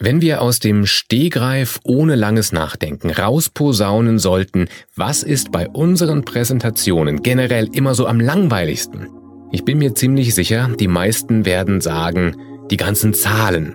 Wenn wir aus dem Stehgreif ohne langes Nachdenken rausposaunen sollten, was ist bei unseren Präsentationen generell immer so am langweiligsten? Ich bin mir ziemlich sicher, die meisten werden sagen, die ganzen Zahlen.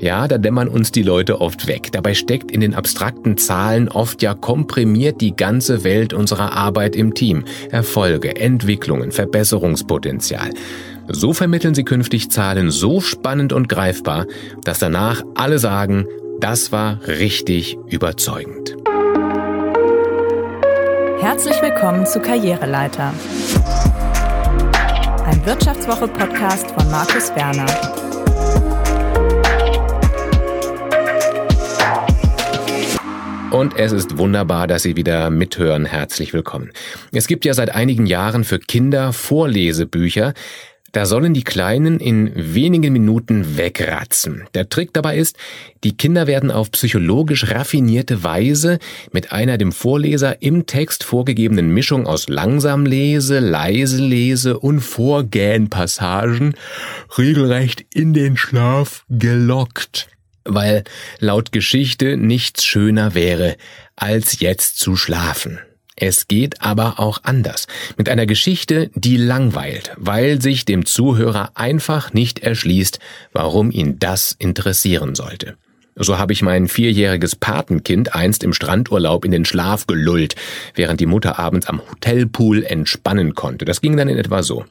Ja, da dämmern uns die Leute oft weg. Dabei steckt in den abstrakten Zahlen oft ja komprimiert die ganze Welt unserer Arbeit im Team. Erfolge, Entwicklungen, Verbesserungspotenzial. So vermitteln sie künftig Zahlen so spannend und greifbar, dass danach alle sagen, das war richtig überzeugend. Herzlich willkommen zu Karriereleiter. Ein Wirtschaftswoche-Podcast von Markus Werner. Und es ist wunderbar, dass Sie wieder mithören. Herzlich willkommen. Es gibt ja seit einigen Jahren für Kinder Vorlesebücher, da sollen die Kleinen in wenigen Minuten wegratzen. Der Trick dabei ist, die Kinder werden auf psychologisch raffinierte Weise mit einer dem Vorleser im Text vorgegebenen Mischung aus Langsamlese, Leiselese und Vorgähnpassagen regelrecht in den Schlaf gelockt. Weil laut Geschichte nichts schöner wäre, als jetzt zu schlafen. Es geht aber auch anders. Mit einer Geschichte, die langweilt, weil sich dem Zuhörer einfach nicht erschließt, warum ihn das interessieren sollte. So habe ich mein vierjähriges Patenkind einst im Strandurlaub in den Schlaf gelullt, während die Mutter abends am Hotelpool entspannen konnte. Das ging dann in etwa so.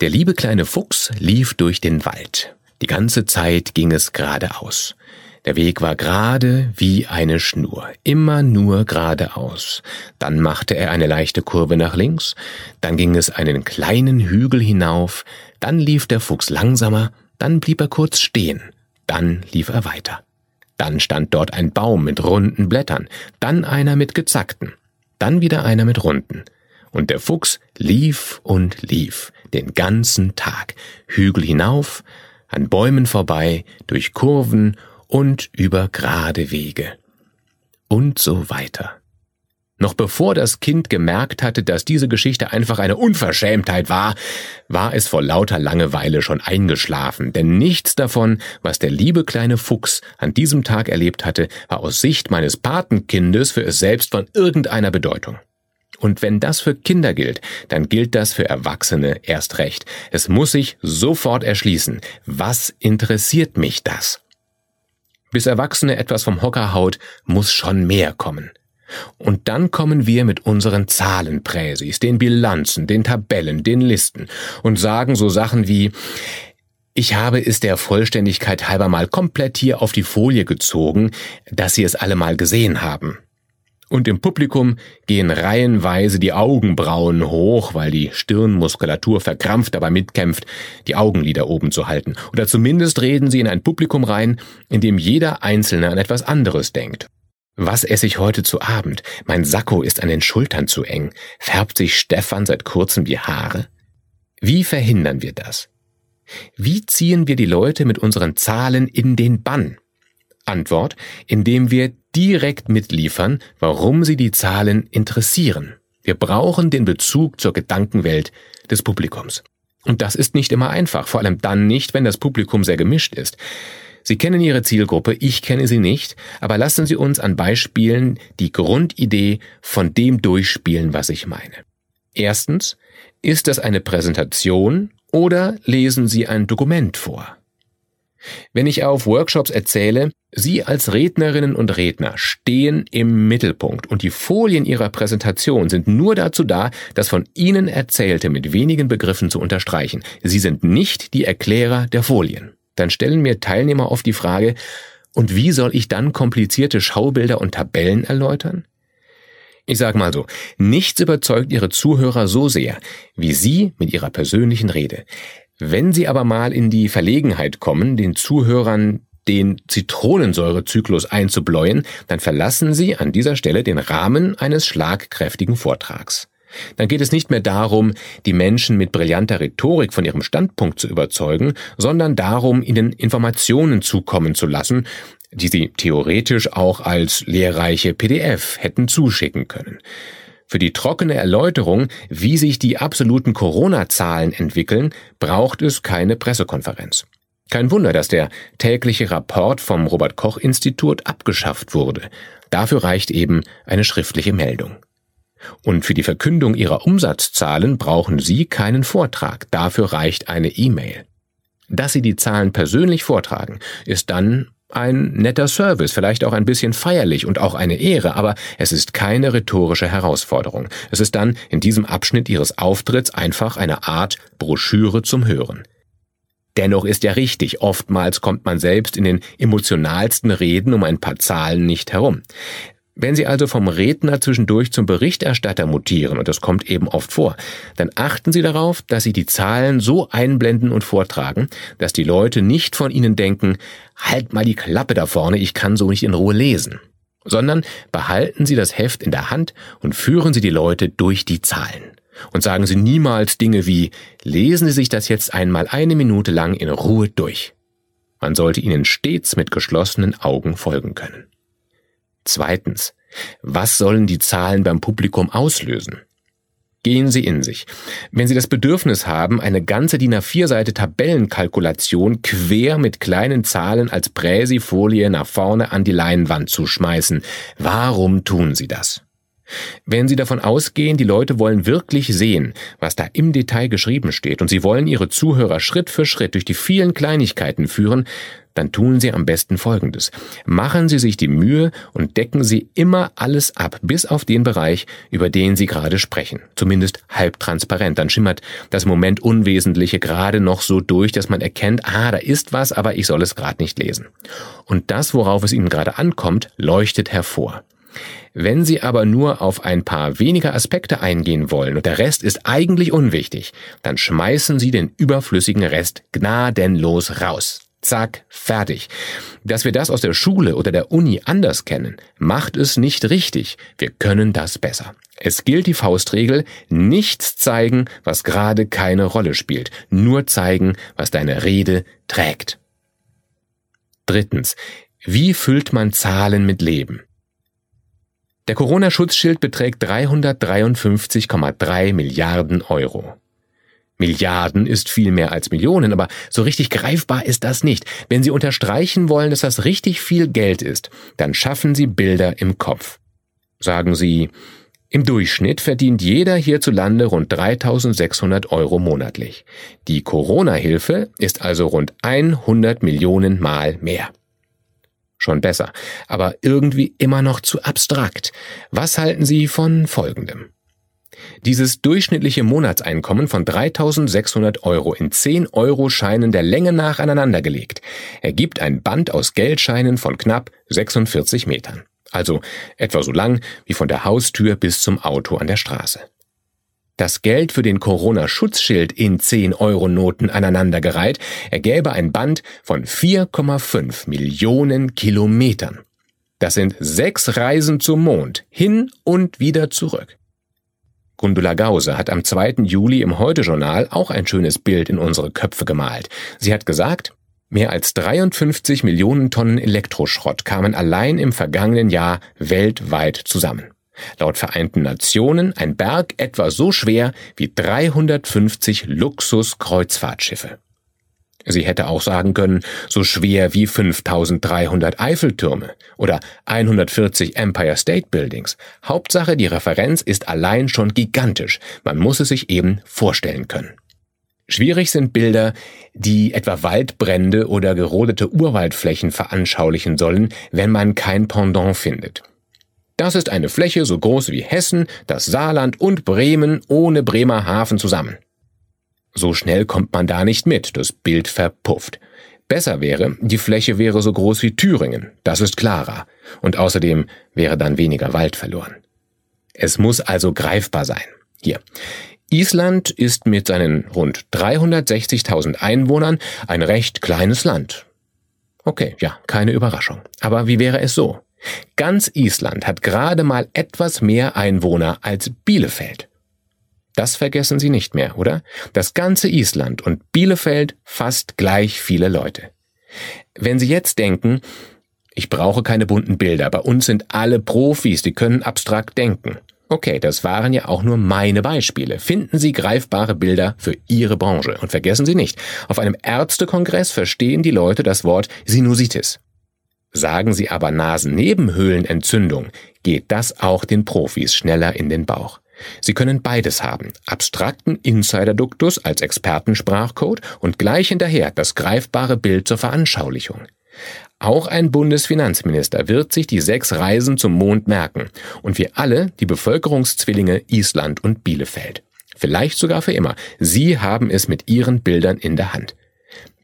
Der liebe kleine Fuchs lief durch den Wald. Die ganze Zeit ging es geradeaus. Der Weg war gerade wie eine Schnur, immer nur geradeaus. Dann machte er eine leichte Kurve nach links, dann ging es einen kleinen Hügel hinauf, dann lief der Fuchs langsamer, dann blieb er kurz stehen, dann lief er weiter. Dann stand dort ein Baum mit runden Blättern, dann einer mit gezackten, dann wieder einer mit runden. Und der Fuchs lief und lief den ganzen Tag, Hügel hinauf, an Bäumen vorbei, durch Kurven und über gerade Wege. Und so weiter. Noch bevor das Kind gemerkt hatte, dass diese Geschichte einfach eine Unverschämtheit war, war es vor lauter Langeweile schon eingeschlafen, denn nichts davon, was der liebe kleine Fuchs an diesem Tag erlebt hatte, war aus Sicht meines Patenkindes für es selbst von irgendeiner Bedeutung. Und wenn das für Kinder gilt, dann gilt das für Erwachsene erst recht. Es muss sich sofort erschließen. Was interessiert mich das? Bis Erwachsene etwas vom Hocker haut, muss schon mehr kommen. Und dann kommen wir mit unseren Zahlenpräsis, den Bilanzen, den Tabellen, den Listen und sagen so Sachen wie, ich habe es der Vollständigkeit halber mal komplett hier auf die Folie gezogen, dass Sie es alle mal gesehen haben. Und im Publikum gehen reihenweise die Augenbrauen hoch, weil die Stirnmuskulatur verkrampft dabei mitkämpft, die Augenlider oben zu halten. Oder zumindest reden sie in ein Publikum rein, in dem jeder Einzelne an etwas anderes denkt. Was esse ich heute zu Abend? Mein Sakko ist an den Schultern zu eng. Färbt sich Stefan seit kurzem die Haare? Wie verhindern wir das? Wie ziehen wir die Leute mit unseren Zahlen in den Bann? Antwort, indem wir direkt mitliefern, warum sie die Zahlen interessieren. Wir brauchen den Bezug zur Gedankenwelt des Publikums. Und das ist nicht immer einfach, vor allem dann nicht, wenn das Publikum sehr gemischt ist. Sie kennen Ihre Zielgruppe, ich kenne sie nicht, aber lassen Sie uns an Beispielen die Grundidee von dem durchspielen, was ich meine. Erstens, ist das eine Präsentation oder lesen Sie ein Dokument vor? Wenn ich auf Workshops erzähle, Sie als Rednerinnen und Redner stehen im Mittelpunkt und die Folien Ihrer Präsentation sind nur dazu da, das von Ihnen Erzählte mit wenigen Begriffen zu unterstreichen. Sie sind nicht die Erklärer der Folien. Dann stellen mir Teilnehmer oft die Frage, und wie soll ich dann komplizierte Schaubilder und Tabellen erläutern? Ich sag mal so, nichts überzeugt Ihre Zuhörer so sehr, wie Sie mit Ihrer persönlichen Rede. Wenn Sie aber mal in die Verlegenheit kommen, den Zuhörern den Zitronensäurezyklus einzubläuen, dann verlassen Sie an dieser Stelle den Rahmen eines schlagkräftigen Vortrags. Dann geht es nicht mehr darum, die Menschen mit brillanter Rhetorik von ihrem Standpunkt zu überzeugen, sondern darum, ihnen Informationen zukommen zu lassen, die sie theoretisch auch als lehrreiche PDF hätten zuschicken können. Für die trockene Erläuterung, wie sich die absoluten Corona-Zahlen entwickeln, braucht es keine Pressekonferenz. Kein Wunder, dass der tägliche Rapport vom Robert Koch Institut abgeschafft wurde. Dafür reicht eben eine schriftliche Meldung. Und für die Verkündung ihrer Umsatzzahlen brauchen Sie keinen Vortrag, dafür reicht eine E-Mail. Dass Sie die Zahlen persönlich vortragen, ist dann ein netter Service, vielleicht auch ein bisschen feierlich und auch eine Ehre, aber es ist keine rhetorische Herausforderung. Es ist dann in diesem Abschnitt Ihres Auftritts einfach eine Art Broschüre zum Hören. Dennoch ist ja richtig, oftmals kommt man selbst in den emotionalsten Reden um ein paar Zahlen nicht herum. Wenn Sie also vom Redner zwischendurch zum Berichterstatter mutieren, und das kommt eben oft vor, dann achten Sie darauf, dass Sie die Zahlen so einblenden und vortragen, dass die Leute nicht von Ihnen denken, halt mal die Klappe da vorne, ich kann so nicht in Ruhe lesen. Sondern behalten Sie das Heft in der Hand und führen Sie die Leute durch die Zahlen. Und sagen Sie niemals Dinge wie, lesen Sie sich das jetzt einmal eine Minute lang in Ruhe durch. Man sollte Ihnen stets mit geschlossenen Augen folgen können. Zweitens, was sollen die Zahlen beim Publikum auslösen? Gehen Sie in sich. Wenn Sie das Bedürfnis haben, eine ganze DIN A4-Seite Tabellenkalkulation quer mit kleinen Zahlen als Präsifolie nach vorne an die Leinwand zu schmeißen, warum tun Sie das? Wenn Sie davon ausgehen, die Leute wollen wirklich sehen, was da im Detail geschrieben steht, und Sie wollen Ihre Zuhörer Schritt für Schritt durch die vielen Kleinigkeiten führen, dann tun Sie am besten Folgendes. Machen Sie sich die Mühe und decken Sie immer alles ab, bis auf den Bereich, über den Sie gerade sprechen. Zumindest halb transparent. Dann schimmert das Moment Unwesentliche gerade noch so durch, dass man erkennt, ah, da ist was, aber ich soll es gerade nicht lesen. Und das, worauf es Ihnen gerade ankommt, leuchtet hervor. Wenn Sie aber nur auf ein paar weniger Aspekte eingehen wollen und der Rest ist eigentlich unwichtig, dann schmeißen Sie den überflüssigen Rest gnadenlos raus. Zack, fertig. Dass wir das aus der Schule oder der Uni anders kennen, macht es nicht richtig. Wir können das besser. Es gilt die Faustregel, nichts zeigen, was gerade keine Rolle spielt, nur zeigen, was deine Rede trägt. Drittens. Wie füllt man Zahlen mit Leben? Der Corona-Schutzschild beträgt 353,3 Milliarden Euro. Milliarden ist viel mehr als Millionen, aber so richtig greifbar ist das nicht. Wenn Sie unterstreichen wollen, dass das richtig viel Geld ist, dann schaffen Sie Bilder im Kopf. Sagen Sie, im Durchschnitt verdient jeder hierzulande rund 3600 Euro monatlich. Die Corona-Hilfe ist also rund 100 Millionen Mal mehr. Schon besser, aber irgendwie immer noch zu abstrakt. Was halten Sie von Folgendem? Dieses durchschnittliche Monatseinkommen von 3600 Euro in 10 Euro Scheinen der Länge nach aneinandergelegt ergibt ein Band aus Geldscheinen von knapp 46 Metern. Also etwa so lang wie von der Haustür bis zum Auto an der Straße das Geld für den Corona-Schutzschild in 10-Euro-Noten aneinandergereiht, ergäbe ein Band von 4,5 Millionen Kilometern. Das sind sechs Reisen zum Mond, hin und wieder zurück. Gundula Gause hat am 2. Juli im Heute-Journal auch ein schönes Bild in unsere Köpfe gemalt. Sie hat gesagt, mehr als 53 Millionen Tonnen Elektroschrott kamen allein im vergangenen Jahr weltweit zusammen. Laut Vereinten Nationen ein Berg etwa so schwer wie 350 Luxus-Kreuzfahrtschiffe. Sie hätte auch sagen können, so schwer wie 5300 Eiffeltürme oder 140 Empire State Buildings. Hauptsache, die Referenz ist allein schon gigantisch. Man muss es sich eben vorstellen können. Schwierig sind Bilder, die etwa Waldbrände oder gerodete Urwaldflächen veranschaulichen sollen, wenn man kein Pendant findet. Das ist eine Fläche so groß wie Hessen, das Saarland und Bremen ohne Bremerhaven zusammen. So schnell kommt man da nicht mit, das Bild verpufft. Besser wäre, die Fläche wäre so groß wie Thüringen, das ist klarer, und außerdem wäre dann weniger Wald verloren. Es muss also greifbar sein. Hier. Island ist mit seinen rund 360.000 Einwohnern ein recht kleines Land. Okay, ja, keine Überraschung. Aber wie wäre es so? Ganz Island hat gerade mal etwas mehr Einwohner als Bielefeld. Das vergessen Sie nicht mehr, oder? Das ganze Island und Bielefeld fast gleich viele Leute. Wenn Sie jetzt denken, ich brauche keine bunten Bilder, bei uns sind alle Profis, die können abstrakt denken, Okay, das waren ja auch nur meine Beispiele. Finden Sie greifbare Bilder für Ihre Branche. Und vergessen Sie nicht, auf einem Ärztekongress verstehen die Leute das Wort Sinusitis. Sagen Sie aber Nasennebenhöhlenentzündung, geht das auch den Profis schneller in den Bauch. Sie können beides haben, abstrakten Insiderduktus als Expertensprachcode und gleich hinterher das greifbare Bild zur Veranschaulichung. Auch ein Bundesfinanzminister wird sich die sechs Reisen zum Mond merken und wir alle die Bevölkerungszwillinge Island und Bielefeld. Vielleicht sogar für immer. Sie haben es mit Ihren Bildern in der Hand.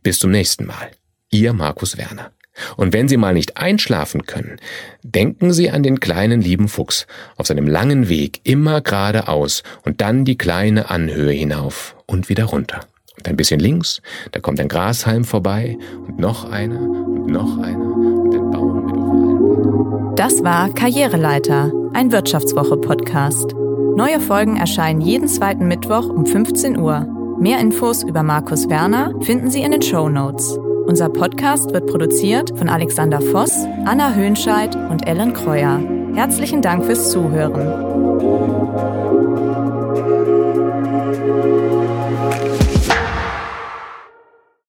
Bis zum nächsten Mal. Ihr Markus Werner. Und wenn Sie mal nicht einschlafen können, denken Sie an den kleinen lieben Fuchs auf seinem langen Weg immer geradeaus und dann die kleine Anhöhe hinauf und wieder runter. Und ein bisschen links, da kommt ein Grashalm vorbei und noch einer und noch einer und ein Baum mit ovalen Das war Karriereleiter, ein Wirtschaftswoche-Podcast. Neue Folgen erscheinen jeden zweiten Mittwoch um 15 Uhr. Mehr Infos über Markus Werner finden Sie in den Show Notes. Unser Podcast wird produziert von Alexander Voss, Anna Höhnscheid und Ellen Kreuer. Herzlichen Dank fürs Zuhören.